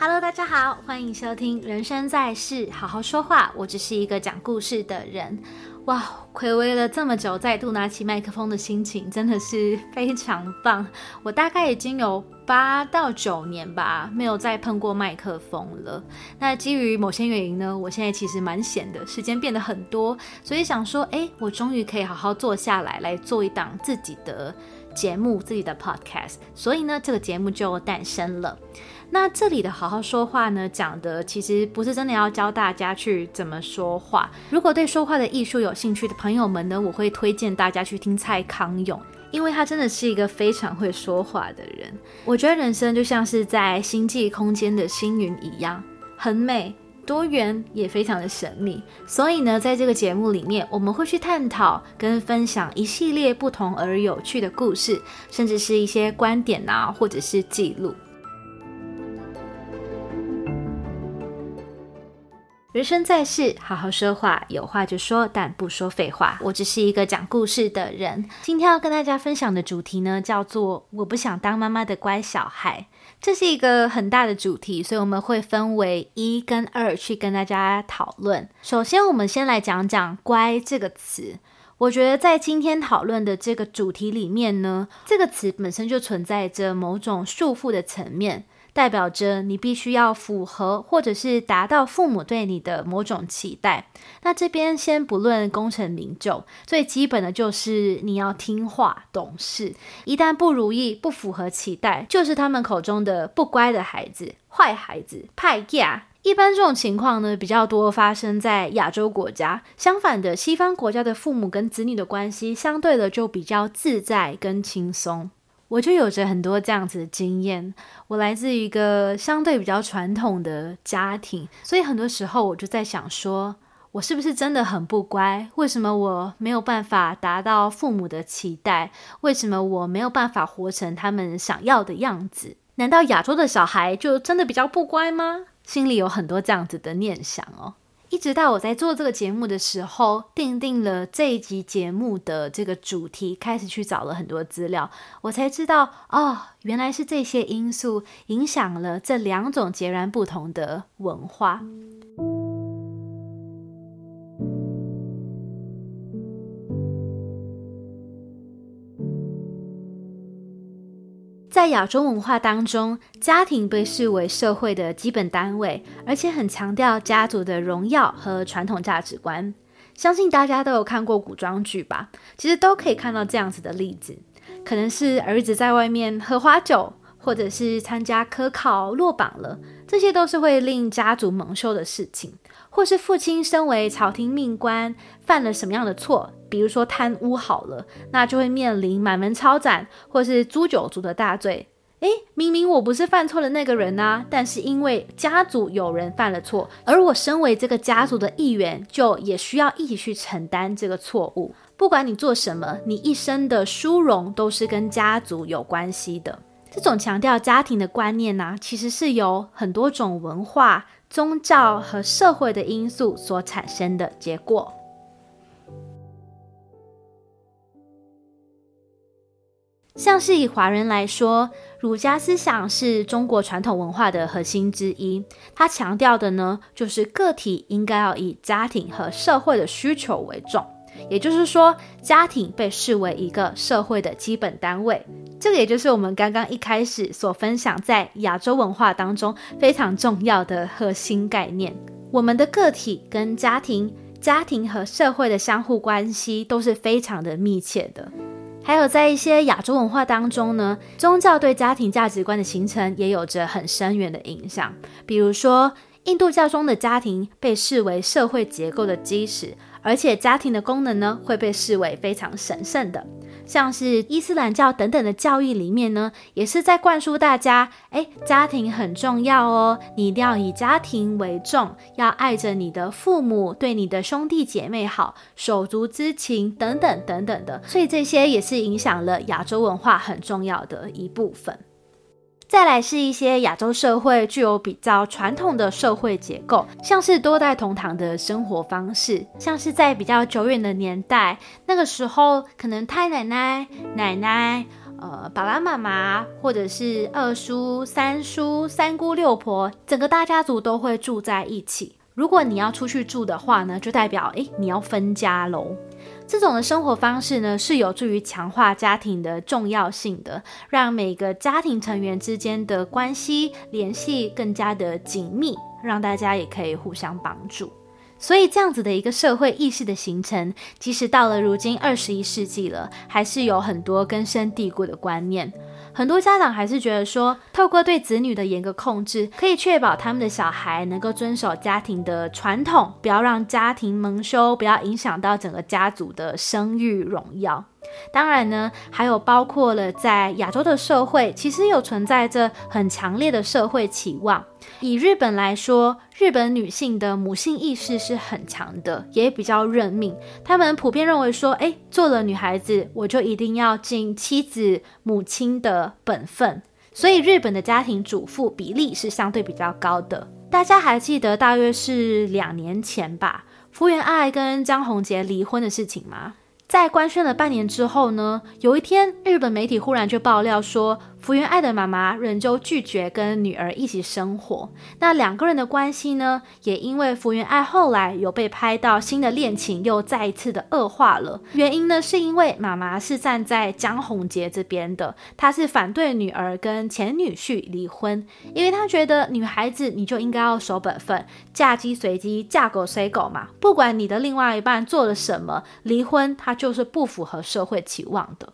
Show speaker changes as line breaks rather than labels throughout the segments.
Hello，大家好，欢迎收听《人生在世，好好说话》。我只是一个讲故事的人。哇，暌违了这么久，再度拿起麦克风的心情真的是非常棒。我大概已经有八到九年吧，没有再碰过麦克风了。那基于某些原因呢，我现在其实蛮闲的，时间变得很多，所以想说，哎，我终于可以好好坐下来，来做一档自己的节目，自己的 podcast。所以呢，这个节目就诞生了。那这里的好好说话呢，讲的其实不是真的要教大家去怎么说话。如果对说话的艺术有兴趣的朋友们呢，我会推荐大家去听蔡康永，因为他真的是一个非常会说话的人。我觉得人生就像是在星际空间的星云一样，很美、多元，也非常的神秘。所以呢，在这个节目里面，我们会去探讨跟分享一系列不同而有趣的故事，甚至是一些观点啊，或者是记录。人生在世，好好说话，有话就说，但不说废话。我只是一个讲故事的人。今天要跟大家分享的主题呢，叫做“我不想当妈妈的乖小孩”。这是一个很大的主题，所以我们会分为一跟二去跟大家讨论。首先，我们先来讲讲“乖”这个词。我觉得在今天讨论的这个主题里面呢，这个词本身就存在着某种束缚的层面。代表着你必须要符合，或者是达到父母对你的某种期待。那这边先不论功成名就，最基本的就是你要听话、懂事。一旦不如意、不符合期待，就是他们口中的不乖的孩子、坏孩子、派亚。一般这种情况呢，比较多发生在亚洲国家。相反的，西方国家的父母跟子女的关系，相对的就比较自在跟轻松。我就有着很多这样子的经验。我来自一个相对比较传统的家庭，所以很多时候我就在想，说我是不是真的很不乖？为什么我没有办法达到父母的期待？为什么我没有办法活成他们想要的样子？难道亚洲的小孩就真的比较不乖吗？心里有很多这样子的念想哦。一直到我在做这个节目的时候，定定了这一集节目的这个主题，开始去找了很多资料，我才知道，哦，原来是这些因素影响了这两种截然不同的文化。在亚洲文化当中，家庭被视为社会的基本单位，而且很强调家族的荣耀和传统价值观。相信大家都有看过古装剧吧？其实都可以看到这样子的例子，可能是儿子在外面喝花酒，或者是参加科考落榜了，这些都是会令家族蒙羞的事情。或是父亲身为朝廷命官，犯了什么样的错？比如说贪污好了，那就会面临满门抄斩，或是诛九族的大罪。诶，明明我不是犯错的那个人啊，但是因为家族有人犯了错，而我身为这个家族的一员，就也需要一起去承担这个错误。不管你做什么，你一生的殊荣都是跟家族有关系的。这种强调家庭的观念呢，其实是由很多种文化、宗教和社会的因素所产生的结果。像是以华人来说，儒家思想是中国传统文化的核心之一。它强调的呢，就是个体应该要以家庭和社会的需求为重。也就是说，家庭被视为一个社会的基本单位。这个也就是我们刚刚一开始所分享在亚洲文化当中非常重要的核心概念。我们的个体跟家庭、家庭和社会的相互关系都是非常的密切的。还有在一些亚洲文化当中呢，宗教对家庭价值观的形成也有着很深远的影响。比如说，印度教中的家庭被视为社会结构的基石。而且家庭的功能呢，会被视为非常神圣的，像是伊斯兰教等等的教义里面呢，也是在灌输大家，哎，家庭很重要哦，你一定要以家庭为重，要爱着你的父母，对你的兄弟姐妹好，手足之情等等等等的，所以这些也是影响了亚洲文化很重要的一部分。再来是一些亚洲社会具有比较传统的社会结构，像是多代同堂的生活方式，像是在比较久远的年代，那个时候可能太奶奶、奶奶、呃爸爸妈妈，或者是二叔、三叔、三姑六婆，整个大家族都会住在一起。如果你要出去住的话呢，就代表诶你要分家喽。这种的生活方式呢，是有助于强化家庭的重要性的，让每个家庭成员之间的关系联系更加的紧密，让大家也可以互相帮助。所以这样子的一个社会意识的形成，即使到了如今二十一世纪了，还是有很多根深蒂固的观念。很多家长还是觉得说，透过对子女的严格控制，可以确保他们的小孩能够遵守家庭的传统，不要让家庭蒙羞，不要影响到整个家族的声誉荣耀。当然呢，还有包括了在亚洲的社会，其实有存在着很强烈的社会期望。以日本来说，日本女性的母性意识是很强的，也比较认命。他们普遍认为说，哎，做了女孩子，我就一定要尽妻子、母亲的本分。所以，日本的家庭主妇比例是相对比较高的。大家还记得大约是两年前吧，福原爱跟江宏杰离婚的事情吗？在官宣了半年之后呢，有一天，日本媒体忽然就爆料说。福原爱的妈妈仍旧拒绝跟女儿一起生活。那两个人的关系呢，也因为福原爱后来有被拍到新的恋情，又再一次的恶化了。原因呢，是因为妈妈是站在江宏杰这边的，她是反对女儿跟前女婿离婚，因为她觉得女孩子你就应该要守本分，嫁鸡随鸡，嫁狗随狗嘛。不管你的另外一半做了什么，离婚他就是不符合社会期望的。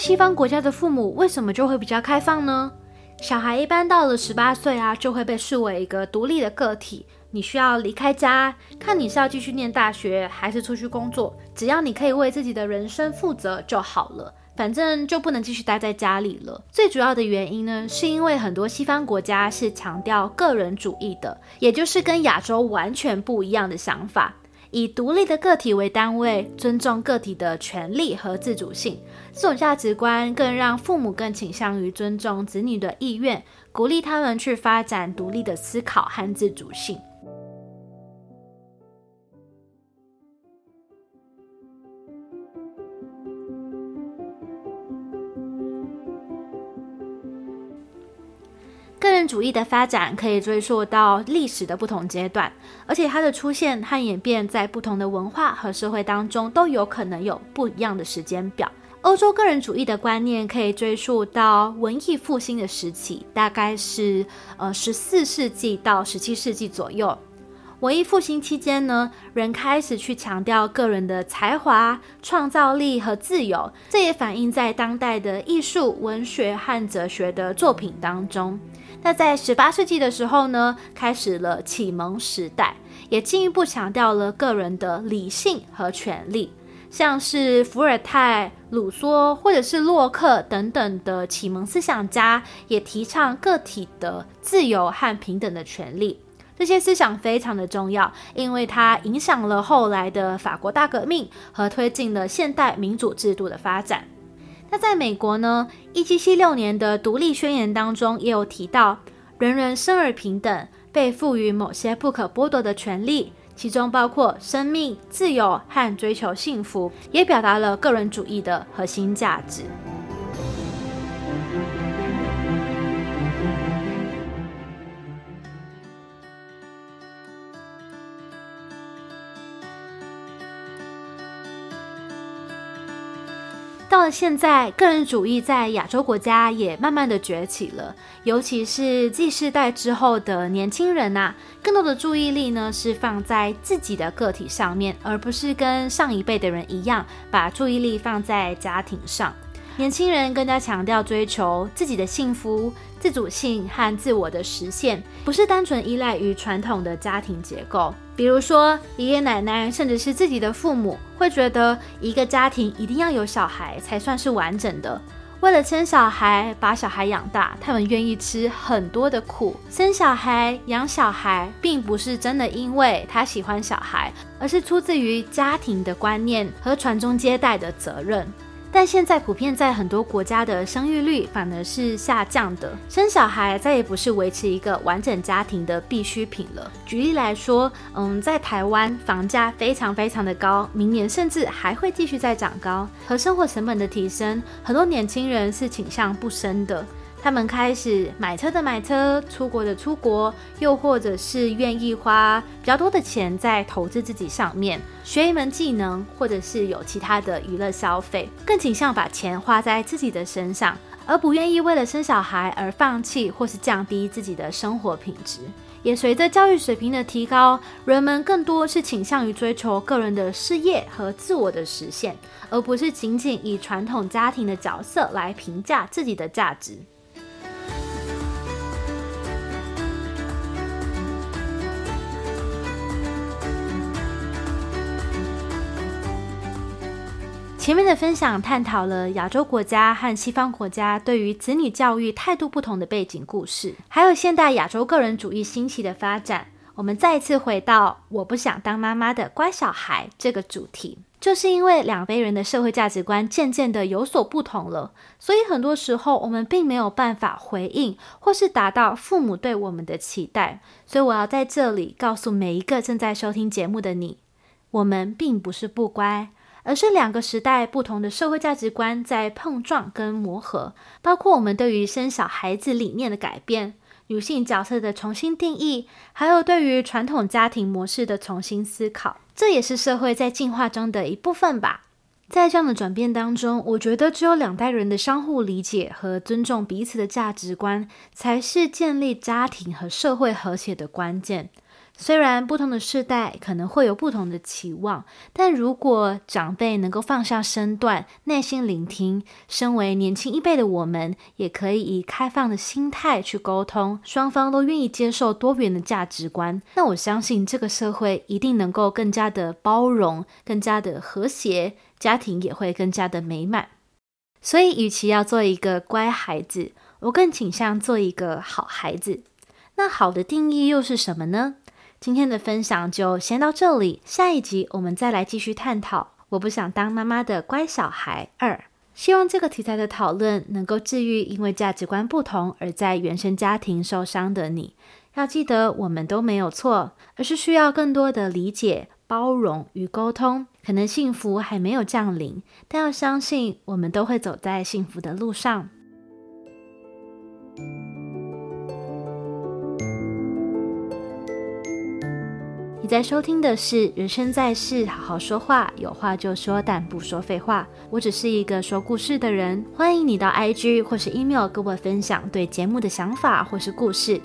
西方国家的父母为什么就会比较开放呢？小孩一般到了十八岁啊，就会被视为一个独立的个体，你需要离开家，看你是要继续念大学还是出去工作，只要你可以为自己的人生负责就好了，反正就不能继续待在家里了。最主要的原因呢，是因为很多西方国家是强调个人主义的，也就是跟亚洲完全不一样的想法。以独立的个体为单位，尊重个体的权利和自主性，这种价值观更让父母更倾向于尊重子女的意愿，鼓励他们去发展独立的思考和自主性。主义的发展可以追溯到历史的不同阶段，而且它的出现和演变在不同的文化和社会当中都有可能有不一样的时间表。欧洲个人主义的观念可以追溯到文艺复兴的时期，大概是呃十四世纪到十七世纪左右。文艺复兴期间呢，人开始去强调个人的才华、创造力和自由，这也反映在当代的艺术、文学和哲学的作品当中。那在十八世纪的时候呢，开始了启蒙时代，也进一步强调了个人的理性和权利。像是伏尔泰、鲁梭或者是洛克等等的启蒙思想家，也提倡个体的自由和平等的权利。这些思想非常的重要，因为它影响了后来的法国大革命和推进了现代民主制度的发展。那在美国呢？一七七六年的独立宣言当中也有提到，人人生而平等，被赋予某些不可剥夺的权利，其中包括生命、自由和追求幸福，也表达了个人主义的核心价值。到了现在，个人主义在亚洲国家也慢慢的崛起了，尤其是 Z 世代之后的年轻人呐，更多的注意力呢是放在自己的个体上面，而不是跟上一辈的人一样，把注意力放在家庭上。年轻人更加强调追求自己的幸福、自主性和自我的实现，不是单纯依赖于传统的家庭结构。比如说，爷爷奶奶甚至是自己的父母，会觉得一个家庭一定要有小孩才算是完整的。为了生小孩、把小孩养大，他们愿意吃很多的苦。生小孩、养小孩，并不是真的因为他喜欢小孩，而是出自于家庭的观念和传宗接代的责任。但现在普遍在很多国家的生育率反而是下降的，生小孩再也不是维持一个完整家庭的必需品了。举例来说，嗯，在台湾房价非常非常的高，明年甚至还会继续再涨高，和生活成本的提升，很多年轻人是倾向不生的。他们开始买车的买车，出国的出国，又或者是愿意花比较多的钱在投资自己上面，学一门技能，或者是有其他的娱乐消费，更倾向把钱花在自己的身上，而不愿意为了生小孩而放弃或是降低自己的生活品质。也随着教育水平的提高，人们更多是倾向于追求个人的事业和自我的实现，而不是仅仅以传统家庭的角色来评价自己的价值。前面的分享探讨了亚洲国家和西方国家对于子女教育态度不同的背景故事，还有现代亚洲个人主义兴起的发展。我们再一次回到“我不想当妈妈的乖小孩”这个主题，就是因为两辈人的社会价值观渐渐的有所不同了，所以很多时候我们并没有办法回应或是达到父母对我们的期待。所以我要在这里告诉每一个正在收听节目的你：我们并不是不乖。而是两个时代不同的社会价值观在碰撞跟磨合，包括我们对于生小孩子理念的改变、女性角色的重新定义，还有对于传统家庭模式的重新思考，这也是社会在进化中的一部分吧。在这样的转变当中，我觉得只有两代人的相互理解和尊重彼此的价值观，才是建立家庭和社会和谐的关键。虽然不同的世代可能会有不同的期望，但如果长辈能够放下身段，耐心聆听，身为年轻一辈的我们，也可以以开放的心态去沟通，双方都愿意接受多元的价值观，那我相信这个社会一定能够更加的包容，更加的和谐，家庭也会更加的美满。所以，与其要做一个乖孩子，我更倾向做一个好孩子。那好的定义又是什么呢？今天的分享就先到这里，下一集我们再来继续探讨。我不想当妈妈的乖小孩二，希望这个题材的讨论能够治愈因为价值观不同而在原生家庭受伤的你。要记得，我们都没有错，而是需要更多的理解、包容与沟通。可能幸福还没有降临，但要相信，我们都会走在幸福的路上。在收听的是《人生在世，好好说话，有话就说，但不说废话》。我只是一个说故事的人，欢迎你到 IG 或是 email 跟我分享对节目的想法或是故事。